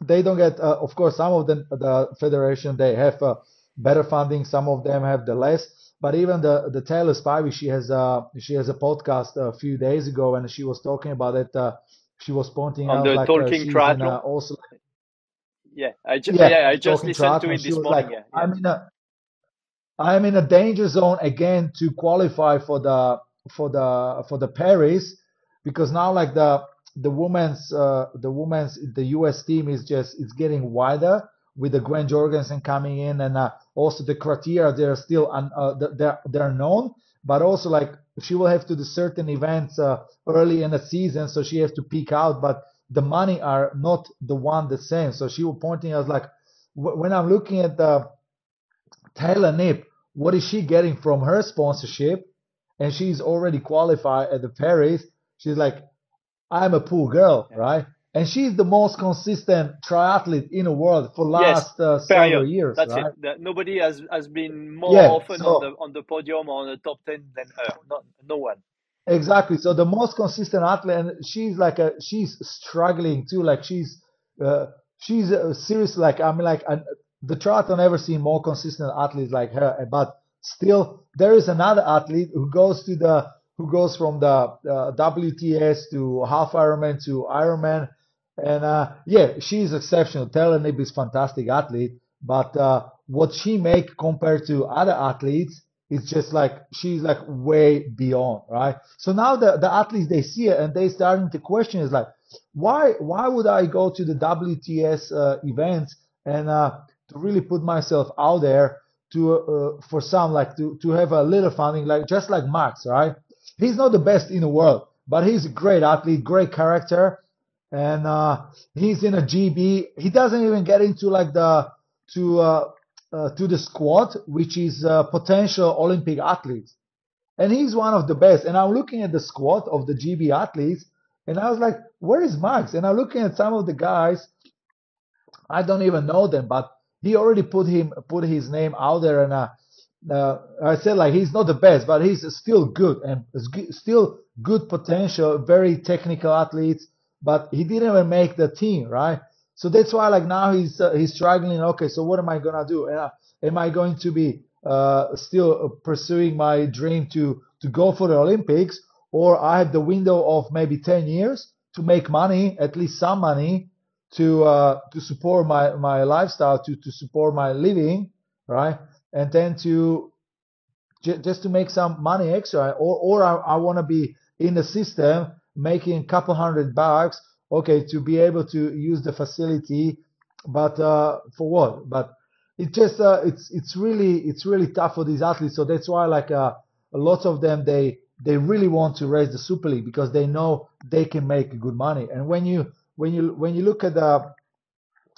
They don't get, uh, of course, some of them, the federation, they have uh, better funding. Some of them have the less. But even the the Taylor Spivey, she has a she has a podcast a few days ago, and she was talking about it. Uh, she was pointing on out the like uh, talking triathlon. uh, also Yeah, I ju- yeah, yeah, I just listened to it this morning. like, Yeah, yeah. I'm in a I'm in a danger zone again to qualify for the for the for the Paris because now like the the women's uh, the women's the US team is just it's getting wider with the Gwen Jorgensen coming in and uh, also the criteria they're still un, uh, they're they're known but also like she will have to do certain events uh, early in the season so she has to peak out but the money are not the one the same. So she was pointing us like wh- when I'm looking at the Taylor Knibb, what is she getting from her sponsorship? And she's already qualified at the Paris. She's like, I'm a poor girl, Yeah. right? And she's the most consistent triathlete in the world for Yes, last uh, several years, That's right? it. That nobody has has been more Yeah. often on the on the podium or on the top ten than her. Not no one. exactly. So the most consistent athlete, and she's like a she's struggling too. Like she's uh, she's uh, seriously like I mean like the triathlon never seen more consistent athletes like her. But still, there is another athlete who goes to the who goes from the uh, WTS to half Ironman to Ironman, and uh, yeah, she's exceptional. Taylor Knibb is fantastic athlete, but uh, what she make compared to other athletes is just like she's like way beyond, right? So now the the athletes they see it and they starting to question is like, why why would I go to the WTS uh, events and uh, to really put myself out there to uh, for some like to to have a little funding like just like Max, right? He's not the best in the world, but he's a great athlete, great character, and uh, he's in a GB. He doesn't even get into like the to uh, uh, to the squad, which is uh, potential Olympic athletes, and he's one of the best. And I'm looking at the squad of the GB athletes, and I was like, where is Max? And I'm looking at some of the guys. I don't even know them, but he already put him put his name out there, and uh, uh, I said like he's not the best, but he's still good and still good potential, very technical athletes. But he didn't even make the team, right? So that's why like now he's uh, he's struggling. Okay, so what am I gonna do? Uh, am I going to be uh, still pursuing my dream to to go for the Olympics, or I have the window of maybe 10 years to make money, at least some money, to uh, to support my my lifestyle, to to support my living, right? And then to j- just to make some money extra, or or I, I want to be in the system making a couple hundred bucks, okay, to be able to use the facility, but uh, for what? But it just uh, it's it's really it's really tough for these athletes. So that's why like uh, a lot of them they they really want to raise the Super League because they know they can make good money. And when you when you when you look at the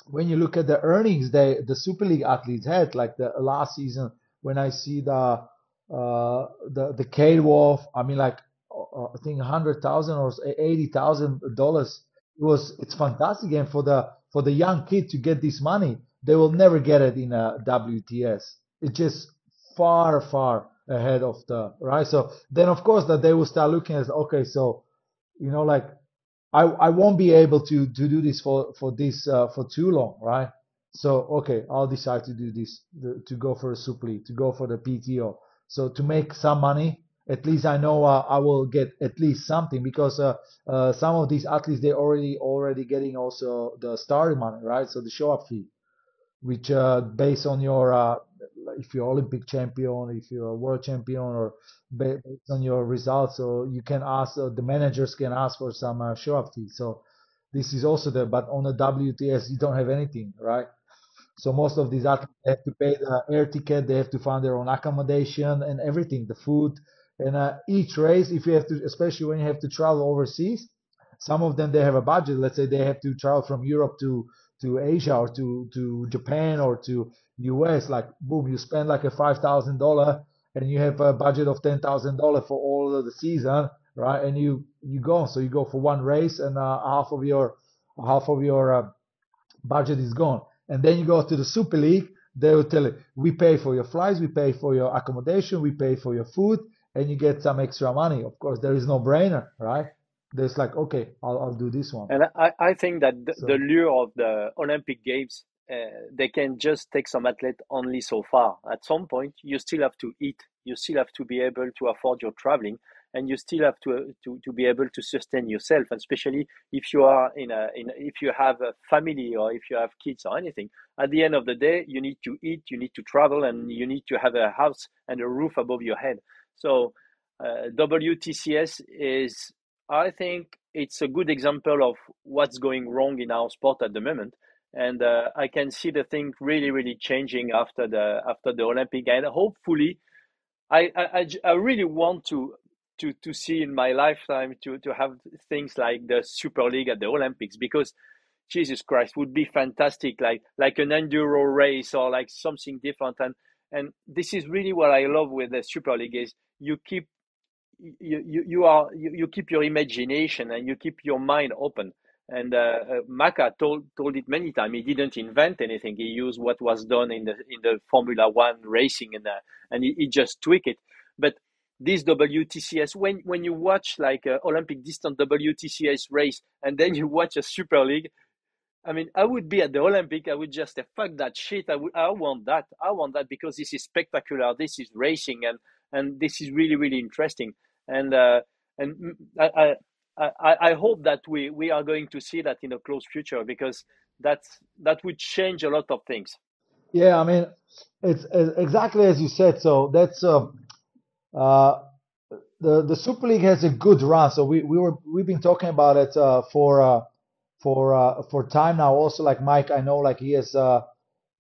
when you look at the earnings they the Super League athletes had, like the last season, when I see the uh the the Kate Wolf, I mean like uh, I think hundred thousand or eighty thousand dollars. It was it's fantastic, and for the for the young kid to get this money, they will never get it in a WTS. It's just far far ahead of the right. So then of course that they will start looking at okay, so you know like I I won't be able to to do this for for this uh, for too long, right? So okay, I'll decide to do this to go for a super to go for the PTO. So to make some money, at least I know uh, I will get at least something because uh, uh, some of these athletes they already already getting also the starting money, right? So the show up fee, which uh, based on your uh, if you're Olympic champion, if you're a world champion, or based on your results, so you can ask the managers can ask for some uh, show up fee. So this is also there, but on the WTS you don't have anything, right? So most of these athletes have to pay the air ticket, they have to find their own accommodation and everything, the food. And uh, each race, if you have to, especially when you have to travel overseas, some of them they have a budget. Let's say they have to travel from Europe to to Asia or to to Japan or to US. Like boom, you spend like a five thousand dollar and you have a budget of ten thousand dollar for all of the season, right? And you you go, so you go for one race, and uh, half of your half of your uh, budget is gone. And then you go to the Super League, they will tell you, we pay for your flights, we pay for your accommodation, we pay for your food, and you get some extra money. Of course, there is no brainer, right? There's like, okay, I'll, I'll do this one. And I, I think that the, so. the lure of the Olympic Games, uh, they can just take some athlete only so far. At some point, you still have to eat. You still have to be able to afford your traveling and you still have to, to, to be able to sustain yourself and especially if you are in a in if you have a family or if you have kids or anything at the end of the day you need to eat you need to travel and you need to have a house and a roof above your head so uh, WTCS is I think it's a good example of what's going wrong in our sport at the moment and uh, I can see the thing really really changing after the after the Olympic. And hopefully I, I, I really want to to to see in my lifetime to to have things like the Super League at the Olympics because Jesus Christ would be fantastic like like an enduro race or like something different. And and this is really what I love with the Super League is you keep you you, you are you, you keep your imagination and you keep your mind open and uh, uh, Macca told told it many times. He didn't invent anything. He used what was done in the in the Formula One racing, and uh, and he, he just tweaked it. But this WTCS when when you watch like a Olympic distance WTCS race and then you watch a Super League, I mean, I would be at the Olympic. I would just say, fuck that shit. I, would, I want that. I want that because this is spectacular. This is racing and and this is really really interesting. And uh, and I, I I I hope that we we are going to see that in a close future because that's that would change a lot of things. Yeah, I mean, it's, it's exactly as you said. So that's. Uh, uh, the the Super League has a good run. So we we were we've been talking about it uh, for uh, for uh, for time now. Also, like Mike, I know like he has uh,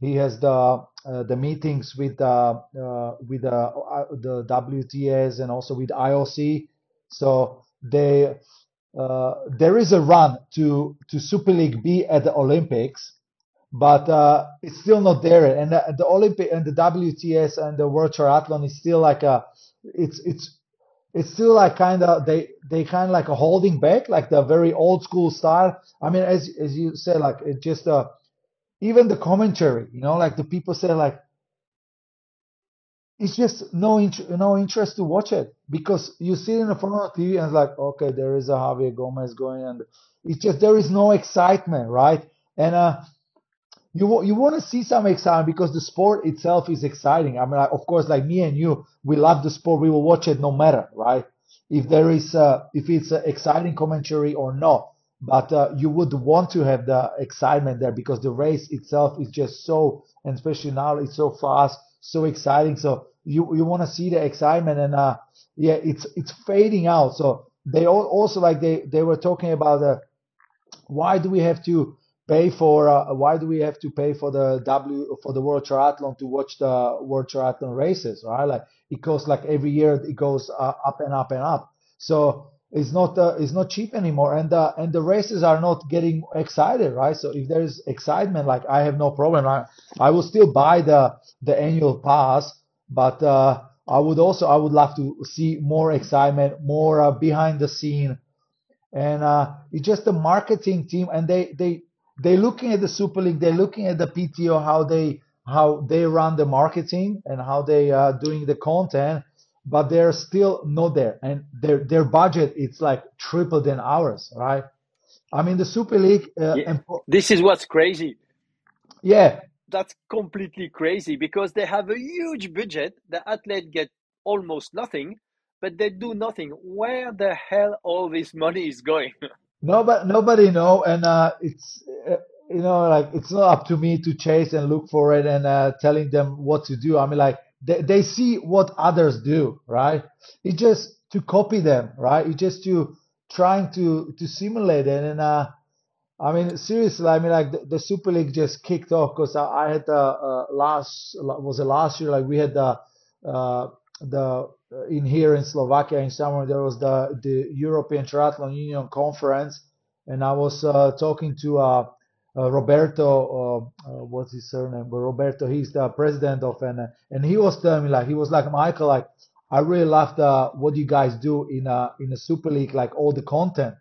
he has the the meetings with uh, with the WTS and also with IOC. So they uh, there is a run to to Super League B at the Olympics, but uh, it's still not there. And the, the Olympic and the WTS and the World Triathlon is still like a it's it's it's still like kind of they they kind of like a holding back like the very old school style i mean as as you said like it just uh even the commentary you know like the people say like it's just no int- no interest to watch it because you sit in the front of TV and it's like okay there is a Javier Gomez going and it's just there is no excitement right and uh you you want to see some excitement because the sport itself is exciting. I mean, of course, like me and you, we love the sport. We will watch it no matter, right? If there is uh, if it's an exciting commentary or not. But uh, you would want to have the excitement there because the race itself is just so, and especially now it's so fast, so exciting. So you you want to see the excitement, and uh, yeah, it's it's fading out. So they all, also like they they were talking about uh, why do we have to pay for uh, why do we have to pay for the W for the World Triathlon to watch the World Triathlon races, right? Like it goes like every year it goes uh, up and up and up. So it's not uh, it's not cheap anymore, and uh, and the races are not getting excited, right? So if there is excitement, like I have no problem. I I will still buy the the annual pass, but uh, I would also I would love to see more excitement, more uh, behind the scene, and uh, it's just the marketing team, and they they they're looking at the Super League, they're looking at the PTO, how they how they run the marketing and how they are doing the content, but they're still not there. And their their budget it's like triple than ours, right? I mean the Super League. Uh, yeah. this is what's crazy. Yeah, that's completely crazy because they have a huge budget. The athlete get almost nothing, but they do nothing. Where the hell all this money is going? Nobody, nobody know, and uh, it's uh, you know like it's not up to me to chase and look for it and uh, telling them what to do. I mean, like they, they see what others do, right? It's just to copy them, right? It's just to trying to to simulate it, and uh, I mean, seriously, I mean, like the, the Super League just kicked off because I, I, had the uh, last was it last year? Like we had the uh, the in here in Slovakia in summer there was the the European Triathlon Union conference, and I was uh, talking to uh, uh, Roberto, uh, what's his surname? But Roberto, he's the president of and and he was telling me like he was like Michael, like I really love the what you guys do in a in a Super League, like all the content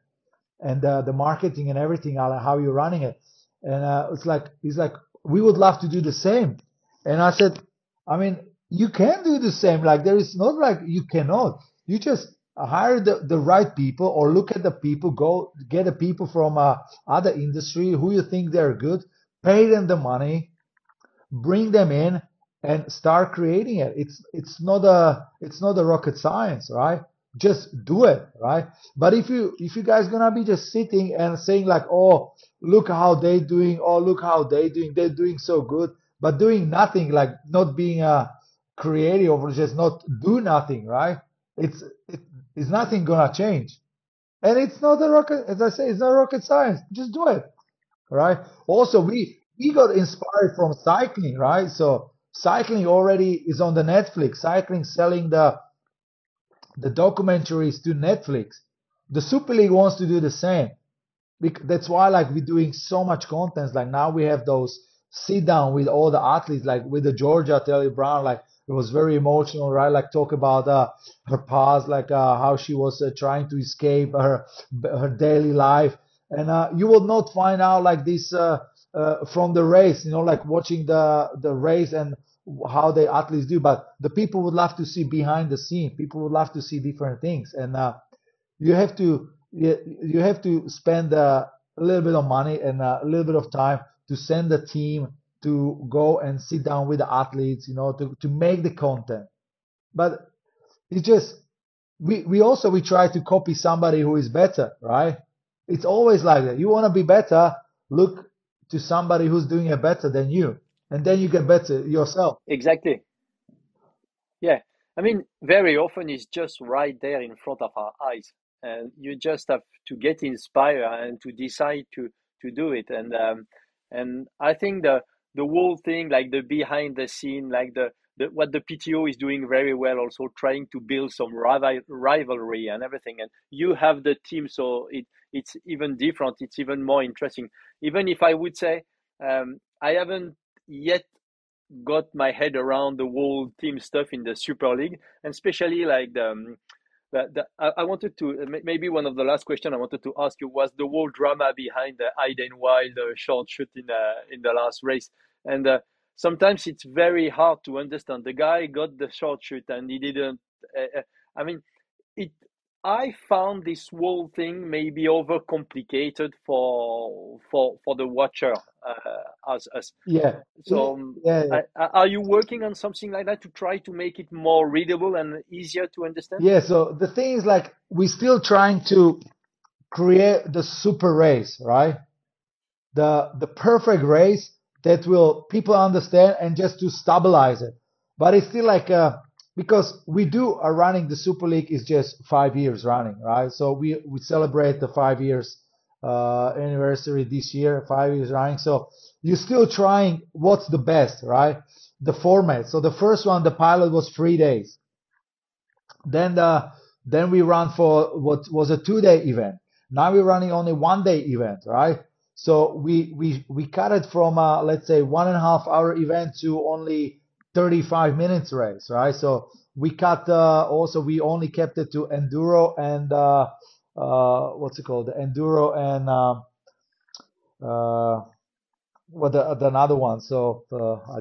and uh, the marketing and everything, how you're running it. And uh, it's like he's like, we would love to do the same. And I said, I mean, you can do the same. Like there is not like you cannot. You just hire the, the right people or look at the people, go get the people from uh, other industry who you think they're good, pay them the money, bring them in and start creating it. It's it's not a it's not a rocket science, right? just do it right but if you if you guys gonna be just sitting and saying like oh look how they doing oh look how they doing they're doing so good but doing nothing like not being a creative or just not do nothing right it's it, it's nothing gonna change and it's not a rocket as i say it's not rocket science just do it right also we we got inspired from cycling right so cycling already is on the netflix cycling selling the the documentaries to Netflix. The Super League wants to do the same. That's why like we're doing so much content. Like now we have those sit down with all the athletes, like with the Georgia Taylor-Brown, like it was very emotional, right? Like talk about uh, her past, like uh, how she was uh, trying to escape her her daily life, and uh, you will not find out like this uh, uh, from the race, you know, like watching the the race and how the athletes do, but the people would love to see behind the scene. People would love to see different things, and you have to you, you have to spend a little bit of money and a little bit of time to send the team to go and sit down with the athletes, you know, to, to make the content. But it's just we we also we try to copy somebody who is better, right? It's always like that. You want to be better, look to somebody who's doing it better than you and then you get better yourself. Exactly. Yeah. I mean, very often it's just right there in front of our eyes, and you just have to get inspired and to decide to to do it. And um, and I think the the whole thing, like the behind the scene, like the, the what the PTO is doing very well, also trying to build some rival, rivalry and everything. And you have the team, so it it's even different. It's even more interesting. Even if I would say um, I haven't yet got my head around the whole team stuff in the Super League, and especially like the. Um, the, the, I, I wanted to maybe one of the last question I wanted to ask you was the whole drama behind the Hayden Wilde uh, short shoot in uh, in the last race, and uh, sometimes it's very hard to understand. The guy got the short shoot and he didn't. Uh, uh I mean, it I found this whole thing maybe overcomplicated for for for the watcher uh, as as yeah. So um, yeah, yeah. I, are you working on something like that to try to make it more readable and easier to understand? Yeah. So the thing is, like, we're still trying to create the super race, right? The the perfect race that will people understand and just to stabilize it. But it's still like a because we do are running the Super League is just five years running, right? So we we celebrate the five years uh, anniversary this year, five years running. So you're still trying what's the best, right? The format. So the first one, the pilot was three days. Then the then we run for what was a two day event. Now we're running only one day event, right? So we we we cut it from uh, let's say one and a half hour event to only 35 minutes race, right? So we cut uh, also we only kept it to enduro and uh, uh, what's it called? The enduro and um, uh, what the, the another one. So uh, I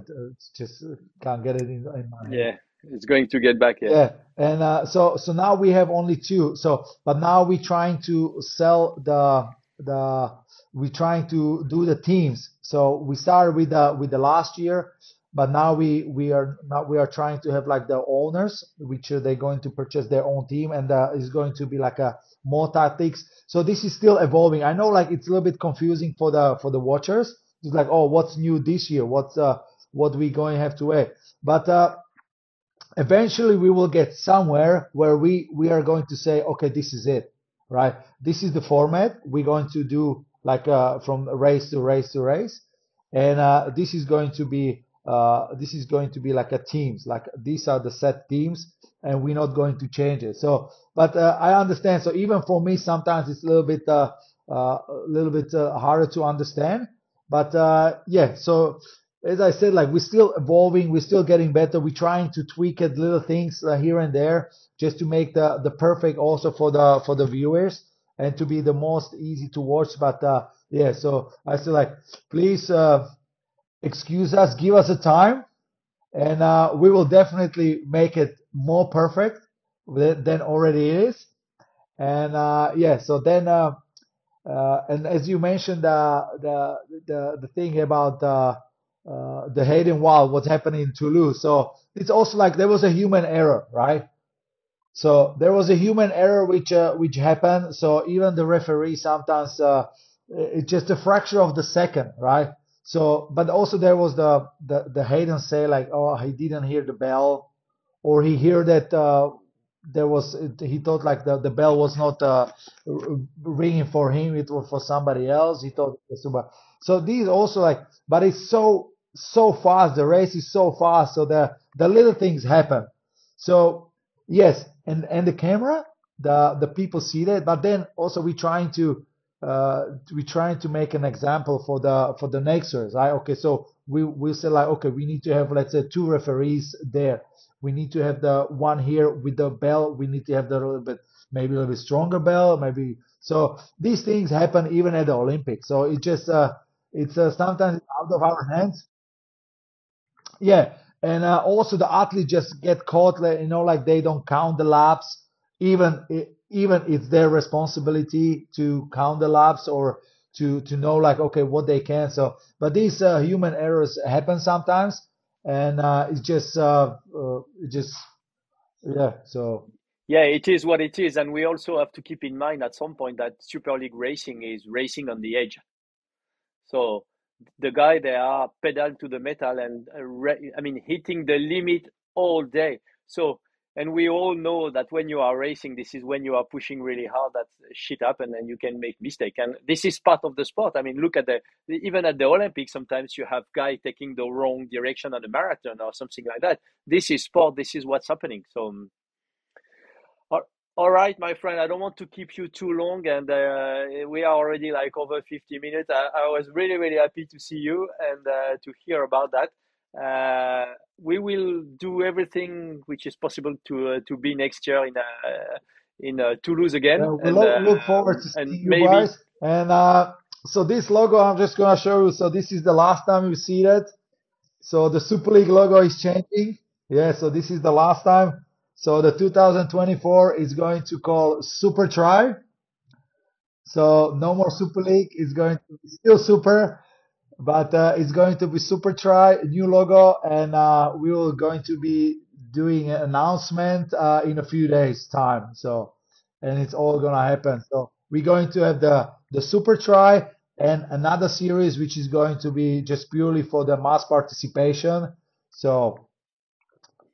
just can't get it in, in my head. Yeah, it's going to get back. Yeah, yeah. and uh, so so now we have only two. So but now we're trying to sell the the we're trying to do the teams. So we started with the with the last year but now we we are now we are trying to have like the owners which are they going to purchase their own team and uh, is going to be like a more tactics. So this is still evolving. I know like it's a little bit confusing for the for the watchers. It's like oh what's new this year? What's uh what we going to have to wait but uh eventually we will get somewhere where we we are going to say okay this is it right? This is the format. We're going to do like uh, from race to race to race, and uh, this is going to be uh, this is going to be like a teams, like these are the set teams, and we're not going to change it. So, but uh, I understand. So even for me, sometimes it's a little bit uh, uh, a little bit uh, harder to understand. But uh, yeah, so as I said, like we're still evolving, we're still getting better. We're trying to tweak it, little things here and there, just to make the the perfect also for the for the viewers and to be the most easy to watch. But yeah, so I feel like please excuse us, give us a time, and uh, we will definitely make it more perfect than already is. And uh, yeah, so then uh, uh, and as you mentioned, uh, the the the thing about uh, the Hayden Wilde, what's happening in Toulouse. So it's also like there was a human error, right? So there was a human error which which happened. So even the referee sometimes it's just a fraction of the second, right? So, but also there was the the, the Hayden say like, oh, he didn't hear the bell, or he heard that uh, there was he thought like the, the bell was not uh, ringing for him; it was for somebody else. He thought so. These also like, but it's so so fast. The race is so fast, so the the little things happen. So yes, and and the camera, the the people see that, but then also we're trying to uh, we're trying to make an example for the for the next race. Right? Okay, so we we say like okay, we need to have let's say two referees there. We need to have the one here with the bell. We need to have the little bit maybe a little bit stronger bell, maybe. So these things happen even at the Olympics. So it just uh, it's uh, sometimes out of our hands. Yeah, and uh, also the athletes just get caught, you know, like they don't count the laps, even even it's their responsibility to count the laps or to to know like okay what they can. So, but these uh, human errors happen sometimes, and uh, it's just uh, uh, just yeah. So yeah, it is what it is, and we also have to keep in mind at some point that Super League racing is racing on the edge. So the guy they are pedal to the metal and uh, I mean hitting the limit all day. So and we all know that when you are racing, this is when you are pushing really hard that shit happen and you can make mistake. And this is part of the sport. I mean, look at the even at the Olympics, sometimes you have guy taking the wrong direction on a marathon or something like that. This is sport. This is what's happening. So um, all right, my friend, I don't want to keep you too long, and uh, we are already like over 50 minutes. I, I, was really, really happy to see you and uh, to hear about that. Uh, we will do everything which is possible to uh, to be next year in uh, in uh, Toulouse again. we and, look, look, forward to seeing you maybe... guys. And so this logo, I'm just gonna show you. So this is the last time you see that. So the Super League logo is changing. Yeah, so this is the last time. So the 2024 is going to call Super Tri. So no more Super League. It's going to be still Super, but uh, it's going to be Super Tri new logo, and uh, we will going to be doing an announcement uh, in a few days time. So, and it's all gonna happen. So we're going to have the the Super Tri and another series which is going to be just purely for the mass participation. So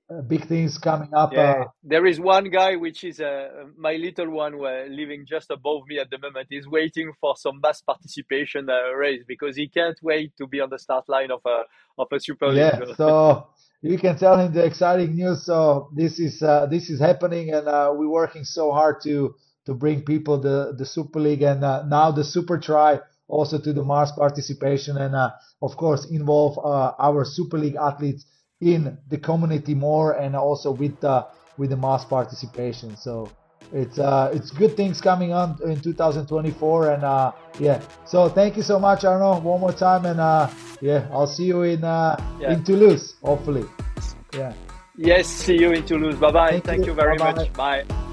uh, big things coming up. Yeah, uh, there is one guy which is uh, my little one living just above me at the moment. He's waiting for some mass participation uh, race because he can't wait to be on the start line of a of a Super League. Yeah, so you can tell him the exciting news. So this is uh, this is happening, and uh, we're working so hard to to bring people the the Super League and now the Super Tri also to the mass participation, and of course involve our Super League athletes in the community more and also with the with the mass participation. So it's uh it's good things coming on in 2024 and uh yeah so thank you so much arno one more time and uh yeah i'll see you in uh yeah. in toulouse hopefully yeah yes see you in toulouse bye bye thank, thank you. you. very bye-bye. much bye